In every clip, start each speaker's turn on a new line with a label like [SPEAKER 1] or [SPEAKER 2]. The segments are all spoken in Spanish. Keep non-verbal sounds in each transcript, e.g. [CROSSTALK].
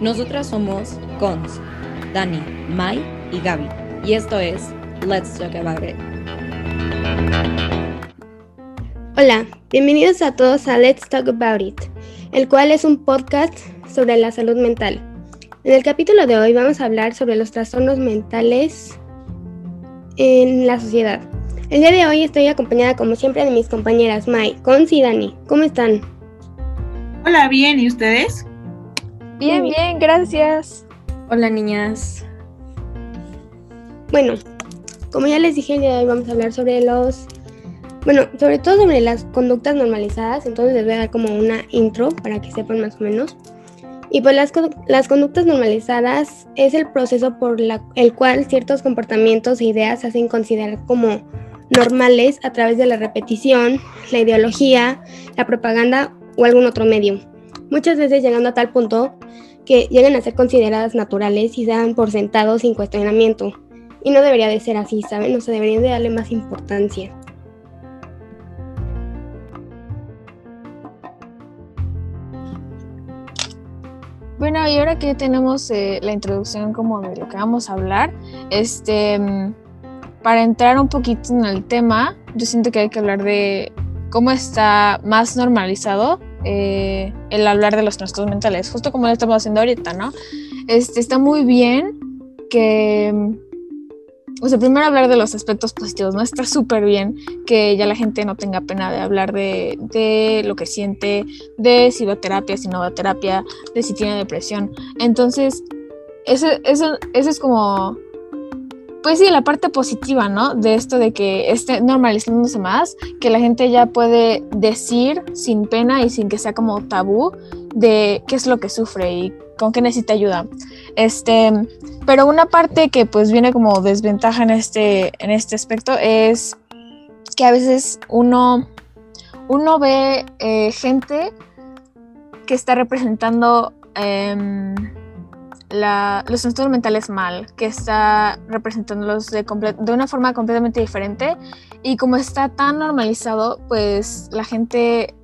[SPEAKER 1] Nosotras somos Cons, Dani, Mai y Gaby. Y esto es Let's Talk About It.
[SPEAKER 2] Hola, bienvenidos a todos a Let's Talk About It, el cual es un podcast sobre la salud mental. En el capítulo de hoy vamos a hablar sobre los trastornos mentales en la sociedad. El día de hoy estoy acompañada como siempre de mis compañeras Mai, Cons y Dani. ¿Cómo están?
[SPEAKER 3] Hola, bien, ¿y ustedes?
[SPEAKER 4] Bien, bien, gracias.
[SPEAKER 1] Hola niñas.
[SPEAKER 2] Bueno, como ya les dije, el día de hoy vamos a hablar sobre los... Bueno, sobre todo sobre las conductas normalizadas, entonces les voy a dar como una intro para que sepan más o menos. Y pues las, las conductas normalizadas es el proceso por la, el cual ciertos comportamientos e ideas se hacen considerar como normales a través de la repetición, la ideología, la propaganda o algún otro medio muchas veces llegando a tal punto que llegan a ser consideradas naturales y se dan por sentados sin cuestionamiento. Y no debería de ser así, ¿saben? O sea, deberían de darle más importancia.
[SPEAKER 4] Bueno, y ahora que tenemos eh, la introducción como de lo que vamos a hablar, este, mm, para entrar un poquito en el tema, yo siento que hay que hablar de cómo está más normalizado eh, el hablar de los trastornos mentales, justo como lo estamos haciendo ahorita, ¿no? Este, está muy bien que, o sea, primero hablar de los aspectos positivos, ¿no? Está súper bien que ya la gente no tenga pena de hablar de, lo que siente, de si va a terapia, si no va a terapia, de si tiene depresión. Entonces, eso, eso, eso es como pues sí, la parte positiva, ¿no? De esto de que esté normalizándose más, que la gente ya puede decir sin pena y sin que sea como tabú de qué es lo que sufre y con qué necesita ayuda. Este, pero una parte que pues viene como desventaja en este, en este aspecto es que a veces uno, uno ve eh, gente que está representando em, los trastornos mentales mal, que está representándolos de, de una forma completamente diferente y como está tan normalizado, pues la gente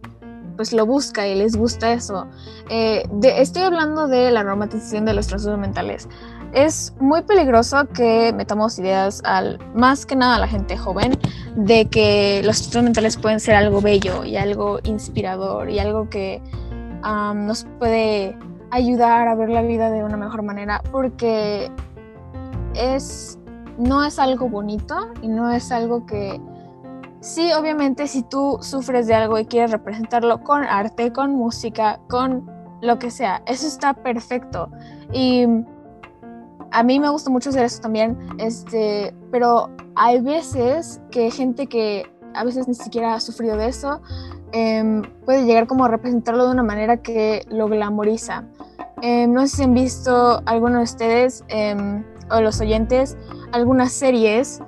[SPEAKER 4] pues lo busca y les gusta eso. Eh, estoy hablando de la romantización de los trastornos mentales. Es muy peligroso que metamos ideas al, más que nada a la gente joven, de que los trastornos mentales pueden ser algo bello y algo inspirador y algo que nos puede ayudar a ver la vida de una mejor manera porque es no es algo bonito y no es algo que sí obviamente si tú sufres de algo y quieres representarlo con arte con música con lo que sea eso está perfecto. Y a mí me gusta mucho hacer eso también este pero hay veces que gente que a veces ni siquiera ha sufrido de eso em, puede llegar como a representarlo de una manera que lo glamoriza Em, no sé si han visto algunos de ustedes em, o los oyentes algunas series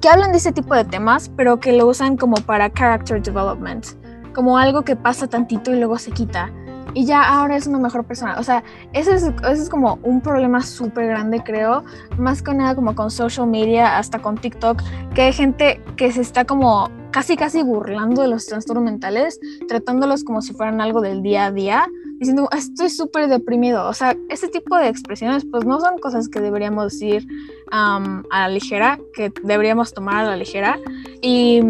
[SPEAKER 4] que hablan de ese tipo de temas, pero que lo usan como para character development, como algo que pasa tantito y luego se quita. Y ya ahora es una mejor persona. O sea, ese es, es como un problema súper grande, creo. Más que nada como con social media, hasta con TikTok, que hay gente que se está como casi casi burlando de los trastornos mentales, tratándolos como si fueran algo del día a día diciendo, estoy súper deprimido. O sea, ese tipo de expresiones, pues no son cosas que deberíamos decir a la ligera, que deberíamos tomar a la ligera. Y,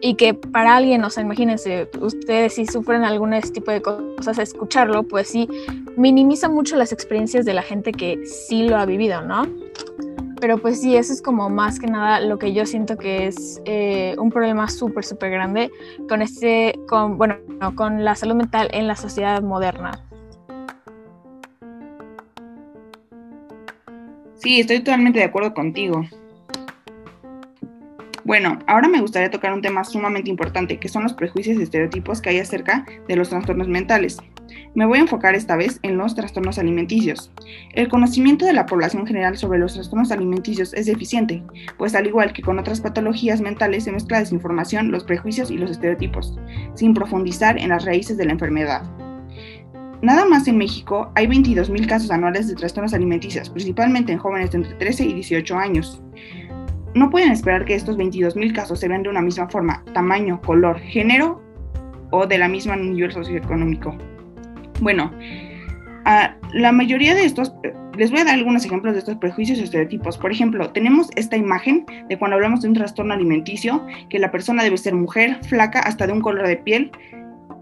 [SPEAKER 4] y que para alguien, o sea, imagínense, ustedes si sufren algún tipo de cosas, escucharlo, pues sí, minimiza mucho las experiencias de la gente que sí lo ha vivido, ¿no? Pero pues sí, eso es como más que nada lo que yo siento que es eh, un problema súper, súper grande con este, con, bueno, con la salud mental en la sociedad moderna.
[SPEAKER 3] Sí, estoy totalmente de acuerdo contigo. Bueno, ahora me gustaría tocar un tema sumamente importante, que son los prejuicios y estereotipos que hay acerca de los trastornos mentales. Me voy a enfocar esta vez en los trastornos alimenticios. El conocimiento de la población general sobre los trastornos alimenticios es deficiente, pues al igual que con otras patologías mentales se mezcla desinformación, los prejuicios y los estereotipos, sin profundizar en las raíces de la enfermedad. Nada más en México hay 22.000 casos anuales de trastornos alimenticios, principalmente en jóvenes de entre 13 y 18 años. No pueden esperar que estos 22.000 casos se vean de una misma forma, tamaño, color, género o de la misma nivel socioeconómico. Bueno, la mayoría de estos, les voy a dar algunos ejemplos de estos prejuicios y estereotipos. Por ejemplo, tenemos esta imagen de cuando hablamos de un trastorno alimenticio, que la persona debe ser mujer, flaca, hasta de un color de piel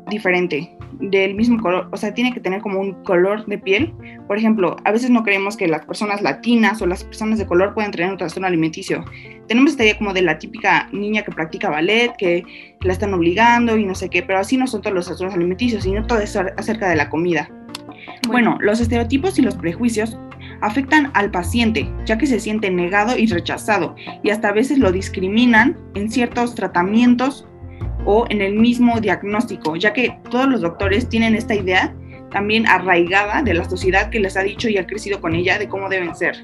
[SPEAKER 3] diferente del mismo color, o sea, tiene que tener como un color de piel. Por ejemplo, a veces no creemos que las personas latinas o las personas de color puedan tener un trastorno alimenticio. Tenemos esta idea como de la típica niña que practica ballet, que la están obligando y no sé qué, pero así no son todos los trastornos alimenticios, sino todo eso acerca de la comida. Bueno, los estereotipos y los prejuicios afectan al paciente, ya que se siente negado y rechazado, y hasta a veces lo discriminan en ciertos tratamientos o en el mismo diagnóstico, ya que todos los doctores tienen esta idea también arraigada de la sociedad que les ha dicho y ha crecido con ella de cómo deben ser.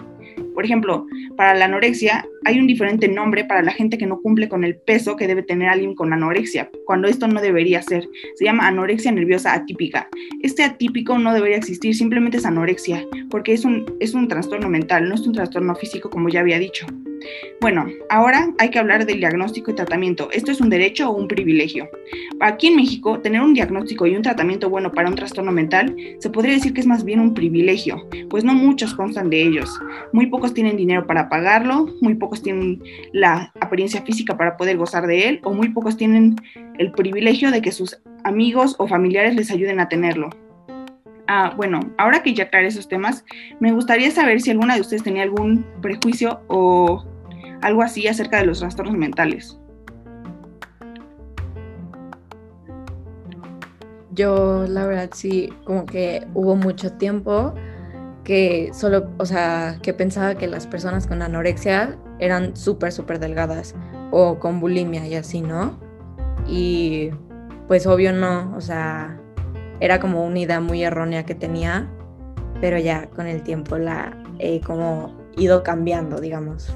[SPEAKER 3] Por ejemplo, para la anorexia hay un diferente nombre para la gente que no cumple con el peso que debe tener alguien con anorexia, cuando esto no debería ser. Se llama anorexia nerviosa atípica. Este atípico no debería existir, simplemente es anorexia, porque es un, es un trastorno mental, no es un trastorno físico como ya había dicho. Bueno, ahora hay que hablar del diagnóstico y tratamiento. ¿Esto es un derecho o un privilegio? Aquí en México, tener un diagnóstico y un tratamiento bueno para un trastorno mental se podría decir que es más bien un privilegio, pues no muchos constan de ellos. Muy pocos tienen dinero para pagarlo, muy pocos tienen la apariencia física para poder gozar de él, o muy pocos tienen el privilegio de que sus amigos o familiares les ayuden a tenerlo. Ah, bueno, ahora que ya aclaré esos temas, me gustaría saber si alguna de ustedes tenía algún prejuicio o algo así acerca de los trastornos mentales.
[SPEAKER 1] Yo, la verdad, sí, como que hubo mucho tiempo que solo, o sea, que pensaba que las personas con anorexia eran súper, súper delgadas o con bulimia y así, ¿no? Y pues obvio no, o sea, era como una idea muy errónea que tenía, pero ya con el tiempo la he como ido cambiando, digamos.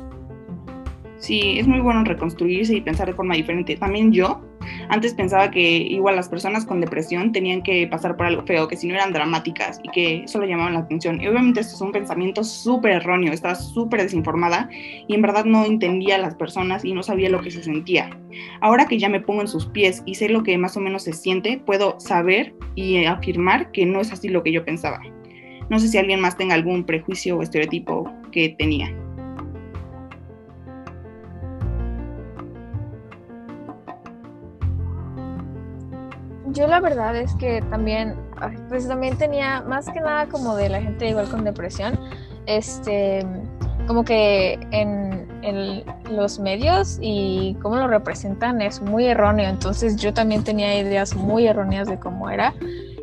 [SPEAKER 3] Sí, es muy bueno reconstruirse y pensar de forma diferente. También yo antes pensaba que igual las personas con depresión tenían que pasar por algo feo, que si no eran dramáticas y que solo llamaban la atención. Y obviamente esto es un pensamiento súper erróneo, estaba súper desinformada y en verdad no entendía a las personas y no sabía lo que se sentía. Ahora que ya me pongo en sus pies y sé lo que más o menos se siente, puedo saber y afirmar que no es así lo que yo pensaba. No sé si alguien más tenga algún prejuicio o estereotipo que tenía.
[SPEAKER 4] Yo la verdad es que también, pues también tenía más que nada como de la gente igual con depresión, este, como que en, los medios y cómo lo representan es muy erróneo, entonces yo también tenía ideas muy erróneas de cómo era.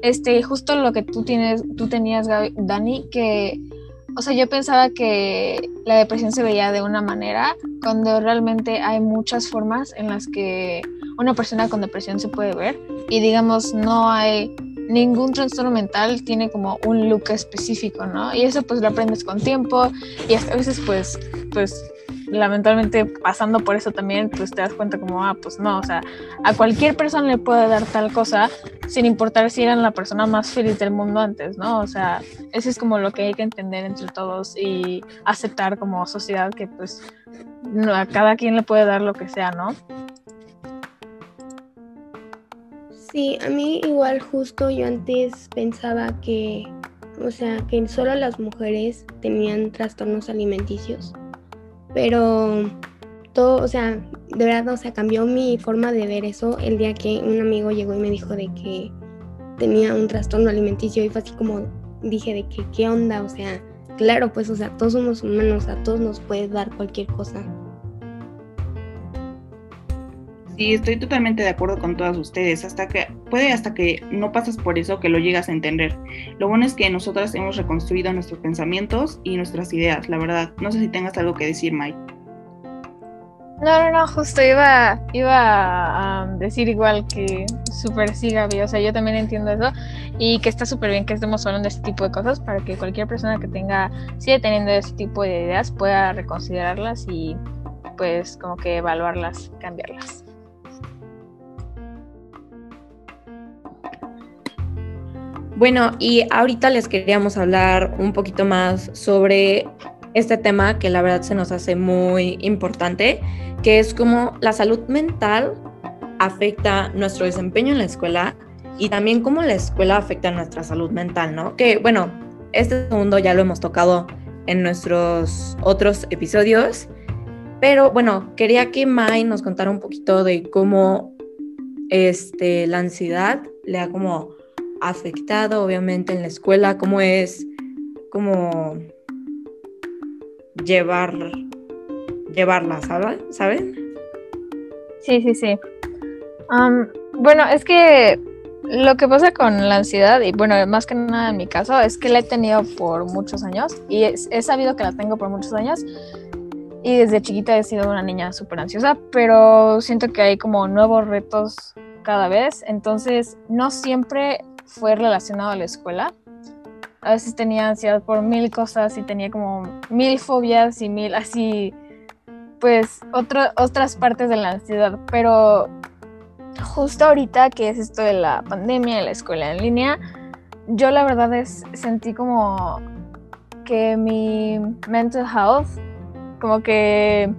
[SPEAKER 4] Este, justo lo que tú tienes, tú tenías, Dani, que, o sea, yo pensaba que la depresión se veía de una manera, cuando realmente hay muchas formas en las que una persona con depresión se puede ver y digamos no hay ningún trastorno mental tiene como un look específico, ¿no? Y eso pues lo aprendes con tiempo y a veces pues pues lamentablemente pasando por eso también pues te das cuenta como ah pues no, o sea, a cualquier persona le puede dar tal cosa sin importar si eran la persona más feliz del mundo antes, ¿no? O sea, eso es como lo que hay que entender entre todos y aceptar como sociedad que pues a cada quien le puede dar lo que sea, ¿no?
[SPEAKER 2] Sí, a mí igual justo yo antes pensaba que, o sea, que solo las mujeres tenían trastornos alimenticios, pero todo, o sea, de verdad, o sea, cambió mi forma de ver eso el día que un amigo llegó y me dijo de que tenía un trastorno alimenticio y fue así como dije de que qué onda, o sea, claro, pues, o sea, todos somos humanos, a todos nos puede dar cualquier cosa.
[SPEAKER 3] Sí, estoy totalmente de acuerdo con todas ustedes. Hasta que puede hasta que no pasas por eso que lo llegas a entender. Lo bueno es que nosotras hemos reconstruido nuestros pensamientos y nuestras ideas, la verdad. No sé si tengas algo que decir, Mike.
[SPEAKER 4] No, no, no, justo iba, iba a decir igual que súper sí, Gaby. O sea, yo también entiendo eso y que está súper bien que estemos hablando de este tipo de cosas para que cualquier persona que tenga, sigue teniendo este tipo de ideas pueda reconsiderarlas y pues como que evaluarlas, cambiarlas.
[SPEAKER 1] Bueno, y ahorita les queríamos hablar un poquito más sobre este tema que la verdad se nos hace muy importante, que es cómo la salud mental afecta nuestro desempeño en la escuela y también cómo la escuela afecta nuestra salud mental, ¿no? Que bueno, este segundo ya lo hemos tocado en nuestros otros episodios, pero bueno, quería que Mai nos contara un poquito de cómo este, la ansiedad le ha como afectado obviamente en la escuela, cómo es como llevar, llevarla, ¿saben?
[SPEAKER 4] Sí, sí, sí. bueno, es que lo que pasa con la ansiedad, y bueno, más que nada en mi caso, es que la he tenido por muchos años y he sabido que la tengo por muchos años. Y desde chiquita he sido una niña súper ansiosa, pero siento que hay como nuevos retos cada vez. Entonces, no siempre fue relacionado a la escuela. A veces tenía ansiedad por mil cosas y tenía como mil fobias y mil así, pues otras partes de la ansiedad. Pero justo ahorita que es esto de la pandemia, de la escuela en línea, yo la verdad es sentí como que mi mental health como que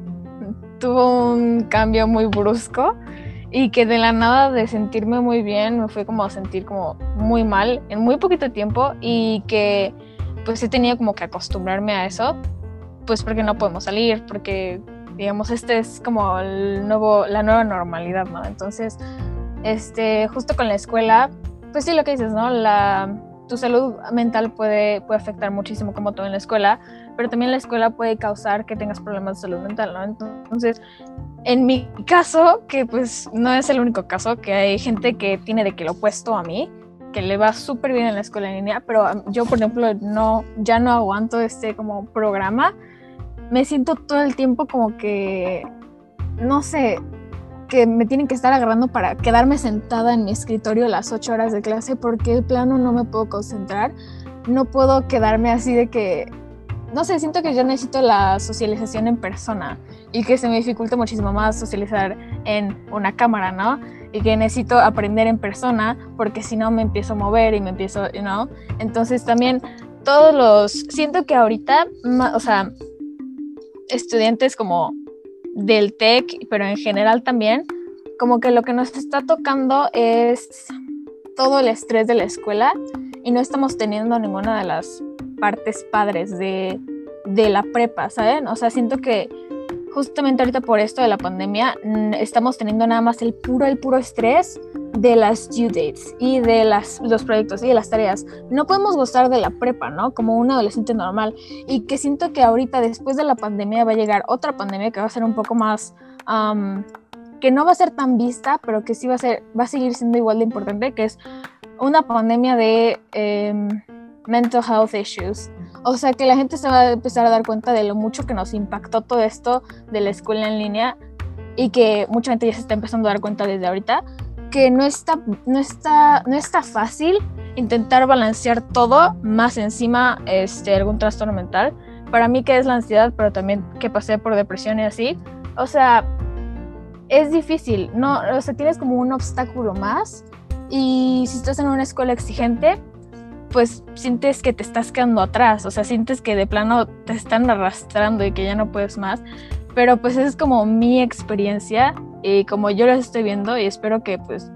[SPEAKER 4] tuvo un cambio muy brusco y que de la nada de sentirme muy bien me fue como a sentir como muy mal en muy poquito tiempo y que pues sí tenía como que acostumbrarme a eso pues porque no podemos salir porque digamos este es como el nuevo la nueva normalidad no entonces este justo con la escuela pues sí lo que dices no la tu salud mental puede, puede afectar muchísimo como todo en la escuela, pero también la escuela puede causar que tengas problemas de salud mental, ¿no? Entonces, en mi caso, que pues no es el único caso, que hay gente que tiene de que lo opuesto a mí, que le va súper bien en la escuela en línea, pero yo, por ejemplo, no, ya no aguanto este como programa. Me siento todo el tiempo como que, no sé, que me tienen que estar agarrando para quedarme sentada en mi escritorio las ocho horas de clase porque el plano no me puedo concentrar. No puedo quedarme así de que no sé, siento que yo necesito la socialización en persona y que se me dificulta muchísimo más socializar en una cámara, ¿no? Y que necesito aprender en persona porque si no me empiezo a mover y me empiezo, ¿no? Entonces también todos los, siento que ahorita, o sea, estudiantes como del TEC, pero en general también, como que lo que nos está tocando es todo el estrés de la escuela y no estamos teniendo ninguna de las partes padres de, de la prepa, ¿saben? O sea, siento que justamente ahorita por esto de la pandemia estamos teniendo nada más el puro, el puro estrés de las due dates y de las, los proyectos y de las tareas. No podemos gozar de la prepa, ¿no? Como un adolescente normal. Y que siento que ahorita, después de la pandemia, va a llegar otra pandemia que va a ser un poco más... que no va a ser tan vista, pero que sí va a ser, va a seguir siendo igual de importante, que es una pandemia de em, mental health issues. O sea que la gente se va a empezar a dar cuenta de lo mucho que nos impactó todo esto de la escuela en línea y que mucha gente ya se está empezando a dar cuenta desde ahorita que no está, no está, no está fácil intentar balancear todo más encima este, algún trastorno mental. Para mí que es la ansiedad, pero también que pasé por depresión y así. O sea, es difícil, no, o sea, tienes como un obstáculo más y si estás en una escuela exigente, pues sientes que te estás quedando atrás, o sea, sientes que de plano te están arrastrando y que ya no puedes más. Pero pues esa es como mi experiencia y como yo las estoy viendo y espero que pues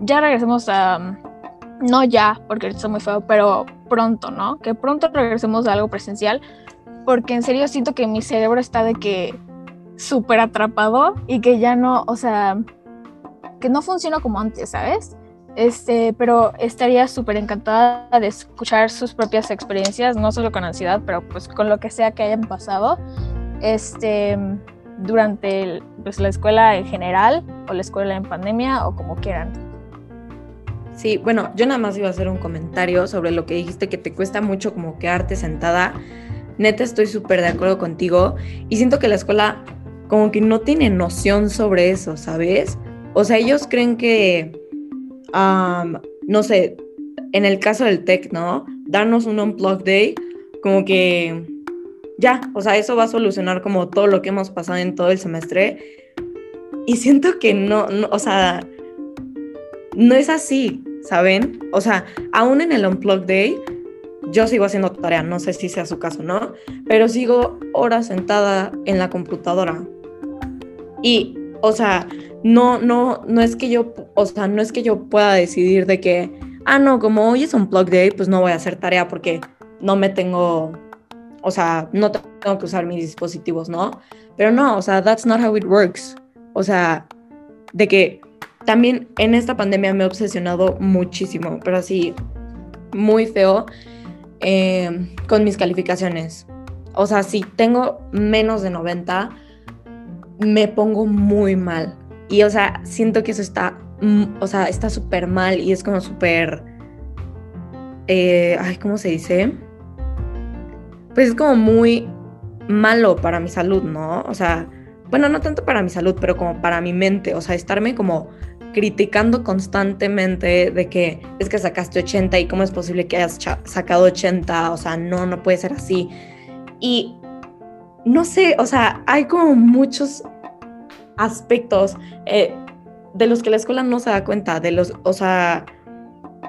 [SPEAKER 4] ya regresemos a, no ya, porque está muy feo, pero pronto, ¿no? Que pronto regresemos a algo presencial, porque en serio siento que mi cerebro está de que súper atrapado y que ya no, o sea, que no funciona como antes, ¿sabes? Este, pero estaría súper encantada de escuchar sus propias experiencias, no solo con ansiedad, pero pues con lo que sea que hayan pasado, este, durante pues, la escuela en general o la escuela en pandemia o como quieran.
[SPEAKER 1] Sí, bueno, yo nada más iba a hacer un comentario sobre lo que dijiste que te cuesta mucho como quedarte sentada. Neta, estoy súper de acuerdo contigo y siento que la escuela como que no tiene noción sobre eso, ¿sabes? O sea, ellos creen que no sé, en el caso del tech, ¿no? Darnos un unplug day, como que ya, o sea, eso va a solucionar como todo lo que hemos pasado en todo el semestre. Y siento que no, o sea, no es así, ¿saben? O sea, aún en el unplug day, yo sigo haciendo tarea, no sé si sea su caso, ¿no? Pero sigo horas sentada en la computadora. Y, o sea, no, no, no es que yo, o sea, no es que yo pueda decidir de que, ah, no, como hoy es un plug day, pues no voy a hacer tarea porque no me tengo, o sea, no tengo que usar mis dispositivos, ¿no? Pero no, o sea, that's not how it works. O sea, de que también en esta pandemia me he obsesionado muchísimo, pero así, muy feo, eh, con mis calificaciones. O sea, si tengo menos de 90, me pongo muy mal. Y, o sea, siento que eso está, mm, o sea, está súper mal y es como súper, eh, ay, ¿cómo se dice? Pues es como muy malo para mi salud, ¿no? O sea, bueno, no tanto para mi salud, pero como para mi mente, o sea, estarme como criticando constantemente de que es que sacaste 80 y cómo es posible que hayas sacado 80, o sea, no, no puede ser así. Y no sé, o sea, hay como muchos aspectos eh, de los que la escuela no se da cuenta, de los, o sea,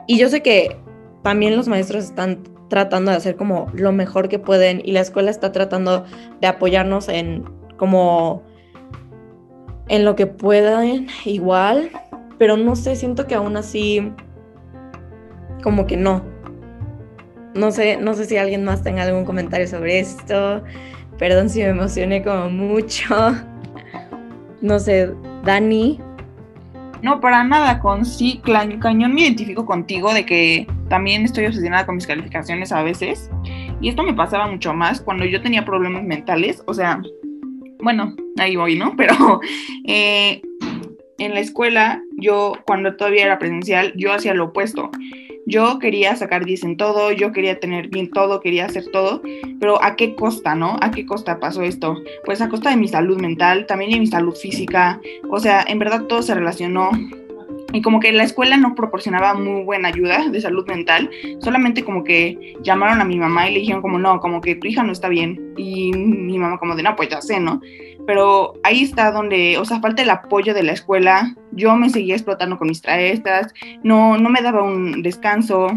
[SPEAKER 1] y yo sé que también los maestros están tratando de hacer como lo mejor que pueden y la escuela está tratando de apoyarnos en como en lo que puedan igual, pero no sé, siento que aún así como que no. No sé, no sé si alguien más tenga algún comentario sobre esto. Perdón si me emocioné como mucho. No sé, Dani.
[SPEAKER 3] No, para nada, con sí, cañón me identifico contigo de que también estoy obsesionada con mis calificaciones a veces. Y esto me pasaba mucho más cuando yo tenía problemas mentales. O sea, bueno, ahí voy, ¿no? [LAUGHS] Pero eh, en la escuela, yo cuando todavía era presencial, yo hacía lo opuesto. Yo quería sacar 10 en todo, yo quería tener bien todo, quería hacer todo, pero ¿a qué costa, no? ¿A qué costa pasó esto? Pues a costa de mi salud mental, también de mi salud física, o sea, en verdad todo se relacionó y como que la escuela no proporcionaba muy buena ayuda de salud mental, solamente como que llamaron a mi mamá y le dijeron como no, como que tu hija no está bien. Y mi mamá como de no, pues ya sé, ¿no? Pero ahí está donde, o sea, falta el apoyo de la escuela. Yo me seguía explotando con mis traestas, no, no me daba un descanso.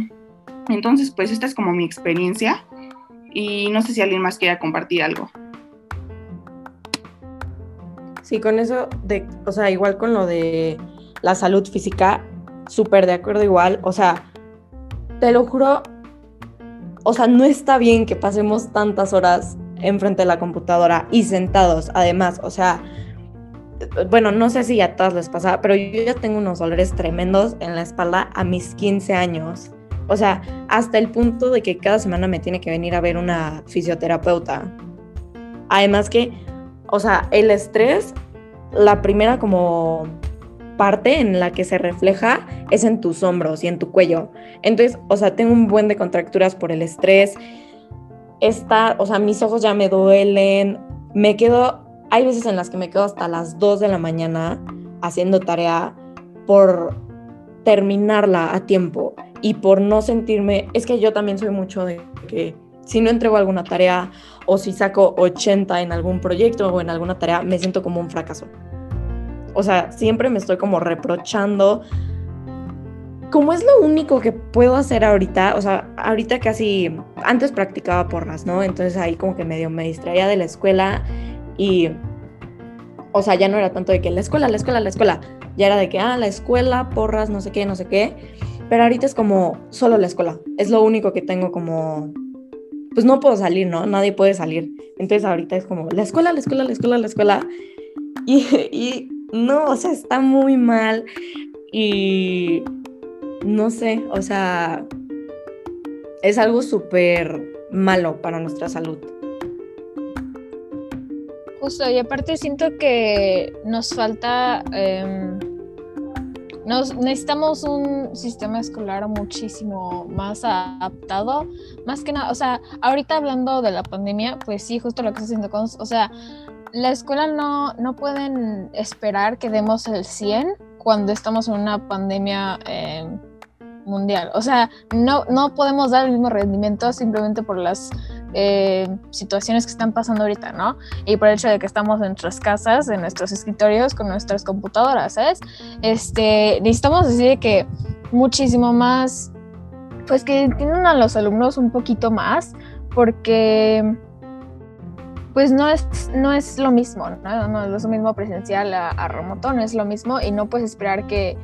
[SPEAKER 3] Entonces, pues esta es como mi experiencia y no sé si alguien más quiera compartir algo.
[SPEAKER 1] Sí, con eso, de, o sea, igual con lo de la salud física, súper de acuerdo igual. O sea, te lo juro, o sea, no está bien que pasemos tantas horas enfrente de la computadora y sentados, además, o sea, bueno, no sé si a todas les pasa, pero yo ya tengo unos dolores tremendos en la espalda a mis 15 años. O sea, hasta el punto de que cada semana me tiene que venir a ver una fisioterapeuta. Además que, o sea, el estrés, la primera como parte en la que se refleja es en tus hombros y en tu cuello. Entonces, o sea, tengo un buen de contracturas por el estrés. Está, o sea, mis ojos ya me duelen. Me quedo, hay veces en las que me quedo hasta las 2 de la mañana haciendo tarea por terminarla a tiempo y por no sentirme, es que yo también soy mucho de que si no entrego alguna tarea o si saco 80 en algún proyecto o en alguna tarea, me siento como un fracaso. O sea, siempre me estoy como reprochando. Como es lo único que puedo hacer ahorita, o sea, ahorita casi, antes practicaba porras, ¿no? Entonces ahí como que medio me distraía de la escuela y, o sea, ya no era tanto de que la escuela, la escuela, la escuela, ya era de que, ah, la escuela, porras, no sé qué, no sé qué, pero ahorita es como solo la escuela, es lo único que tengo como, pues no puedo salir, ¿no? Nadie puede salir. Entonces ahorita es como la escuela, la escuela, la escuela, la escuela. Y, [LAUGHS] y no, o sea, está muy mal y no sé, o sea, es algo súper malo para nuestra salud.
[SPEAKER 4] Justo, y aparte siento que nos falta, em, nos, necesitamos un sistema escolar muchísimo más adaptado, más que nada, o sea, ahorita hablando de la pandemia, pues sí, justo lo que estoy haciendo con, o sea, la escuela no, no pueden esperar que demos el 100 cuando estamos en una pandemia eh, mundial. O sea, no, no podemos dar el mismo rendimiento simplemente por las eh, situaciones que están pasando ahorita, ¿no? Y por el hecho de que estamos en nuestras casas, en nuestros escritorios, con nuestras computadoras, ¿sabes? Este, necesitamos decir que muchísimo más pues que entiendan a los alumnos un poquito más, porque pues no es, no es lo mismo, ¿no? no es lo mismo presencial a, remoto, no es lo mismo y no puedes esperar que,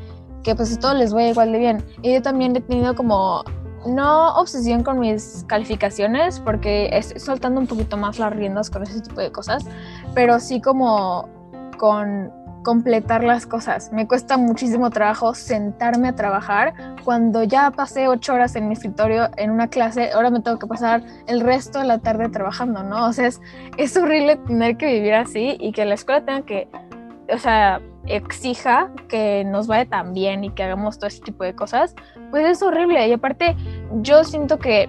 [SPEAKER 4] que pues todo les vaya igual de bien. Y yo también he tenido como, no obsesión con mis calificaciones, porque estoy soltando un poquito más las riendas con ese tipo de cosas, pero sí como con completar las cosas. Me cuesta muchísimo trabajo sentarme a trabajar cuando ya pasé ocho horas en mi escritorio en una clase, ahora me tengo que pasar el resto de la tarde trabajando, ¿no? O sea, es, es horrible tener que vivir así y que la escuela tenga que, o sea, exija que nos vaya tan bien y que hagamos todo ese tipo de cosas, pues es horrible. Y aparte, yo siento que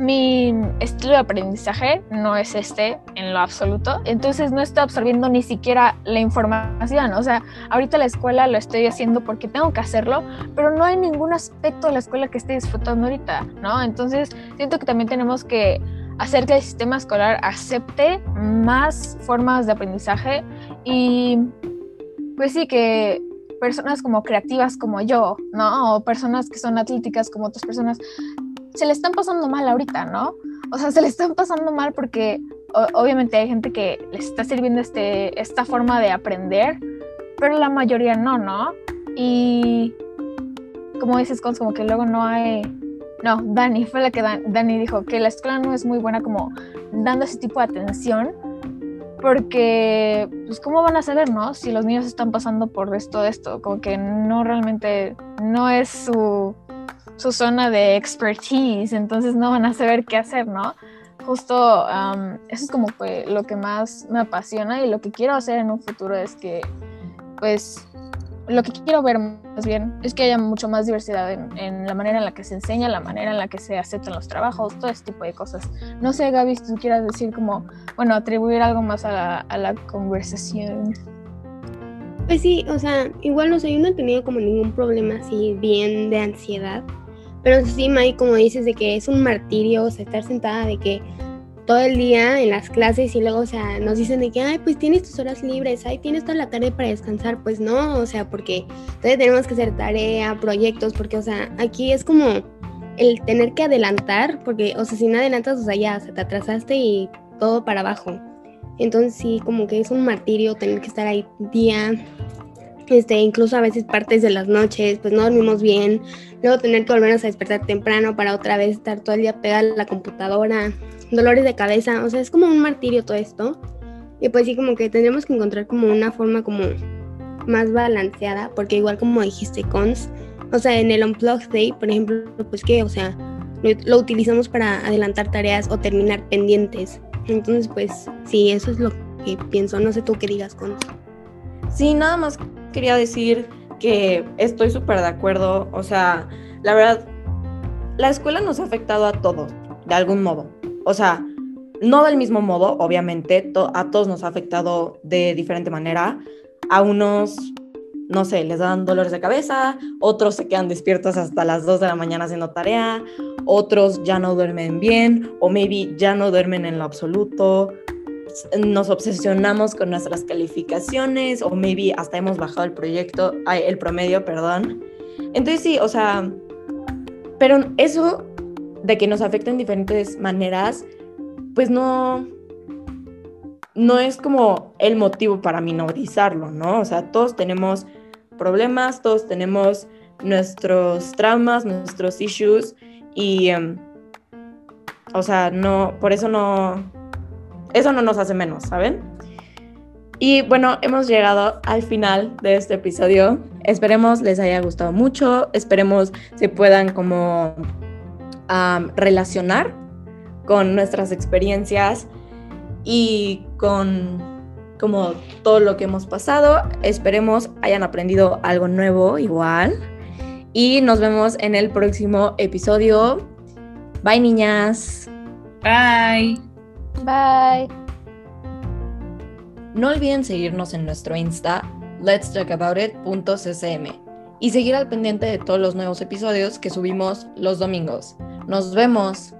[SPEAKER 4] mi estilo de aprendizaje no es este en lo absoluto, entonces no estoy absorbiendo ni siquiera la información, o sea, ahorita la escuela lo estoy haciendo porque tengo que hacerlo, pero no hay ningún aspecto de la escuela que esté disfrutando ahorita, ¿no? Entonces siento que también tenemos que hacer que el sistema escolar acepte más formas de aprendizaje y pues sí que personas como creativas como yo, ¿no? O personas que son atléticas como otras personas se le están pasando mal ahorita, ¿no? O sea, se le están pasando mal porque obviamente hay gente que les está sirviendo este, esta forma de aprender, pero la mayoría no, ¿no? Y como dices, como que luego no hay... No, Dani, fue la que Dani dijo que la escuela no es muy buena como dando ese tipo de atención, porque, pues, ¿cómo van a saber, no? Si los niños están pasando por esto, esto, como que no realmente, no es su su zona de expertise, entonces no van a saber qué hacer, ¿no? Justo eso es como que lo que más me apasiona y lo que quiero hacer en un futuro es que, pues, lo que quiero ver más bien es que haya mucho más diversidad en, la manera en la que se enseña, la manera en la que se aceptan los trabajos, todo ese tipo de cosas. No sé, Gaby, si tú quieras decir como, bueno, atribuir algo más a la, a la conversación.
[SPEAKER 2] Pues sí, o sea, igual no sé, yo no he tenido como ningún problema así bien de ansiedad pero sí, May, como dices, de que es un martirio, o sea, estar sentada de que todo el día en las clases y luego, o sea, nos dicen de que, ay, pues tienes tus horas libres, ay, tienes toda la tarde para descansar. Pues no, o sea, porque todavía tenemos que hacer tarea, proyectos, porque, o sea, aquí es como el tener que adelantar, porque, o sea, si no adelantas, o sea, ya, se te atrasaste y todo para abajo. Entonces sí, como que es un martirio tener que estar ahí día este, incluso a veces partes de las noches, pues no dormimos bien, luego tener que volvernos a despertar temprano para otra vez estar todo el día pegada a la computadora, dolores de cabeza, o sea, es como un martirio todo esto. Y pues sí, como que tendremos que encontrar como una forma como más balanceada, porque igual como dijiste, cons, o sea, en el Unplugged Day, por ejemplo, pues que, o sea, lo utilizamos para adelantar tareas o terminar pendientes. Entonces, pues sí, eso es lo que pienso. No sé tú qué digas, cons.
[SPEAKER 1] Sí, nada más quería decir que estoy súper de acuerdo. O sea, la verdad, la escuela nos ha afectado a todos, de algún modo. O sea, no del mismo modo, obviamente, a todos nos ha afectado de diferente manera. A unos, no sé, les dan dolores de cabeza, otros se quedan despiertos hasta las 2 de la mañana haciendo tarea, otros ya no duermen bien o maybe ya no duermen en lo absoluto nos obsesionamos con nuestras calificaciones o maybe hasta hemos bajado el proyecto, el promedio, perdón. Entonces sí, o sea, pero eso de que nos afecta en diferentes maneras, pues no, no es como el motivo para minorizarlo, ¿no? O sea, todos tenemos problemas, todos tenemos nuestros traumas, nuestros issues y, em, o sea, no, por eso no, eso no nos hace menos, ¿saben? Y bueno, hemos llegado al final de este episodio. Esperemos les haya gustado mucho, esperemos se puedan como relacionar con nuestras experiencias y con como todo lo que hemos pasado. Esperemos hayan aprendido algo nuevo igual. Y nos vemos en el próximo episodio. Bye niñas.
[SPEAKER 3] Bye.
[SPEAKER 4] Bye.
[SPEAKER 1] No olviden seguirnos en nuestro Insta, let's talk about it.ccm y seguir al pendiente de todos los nuevos episodios que subimos los domingos. Nos vemos.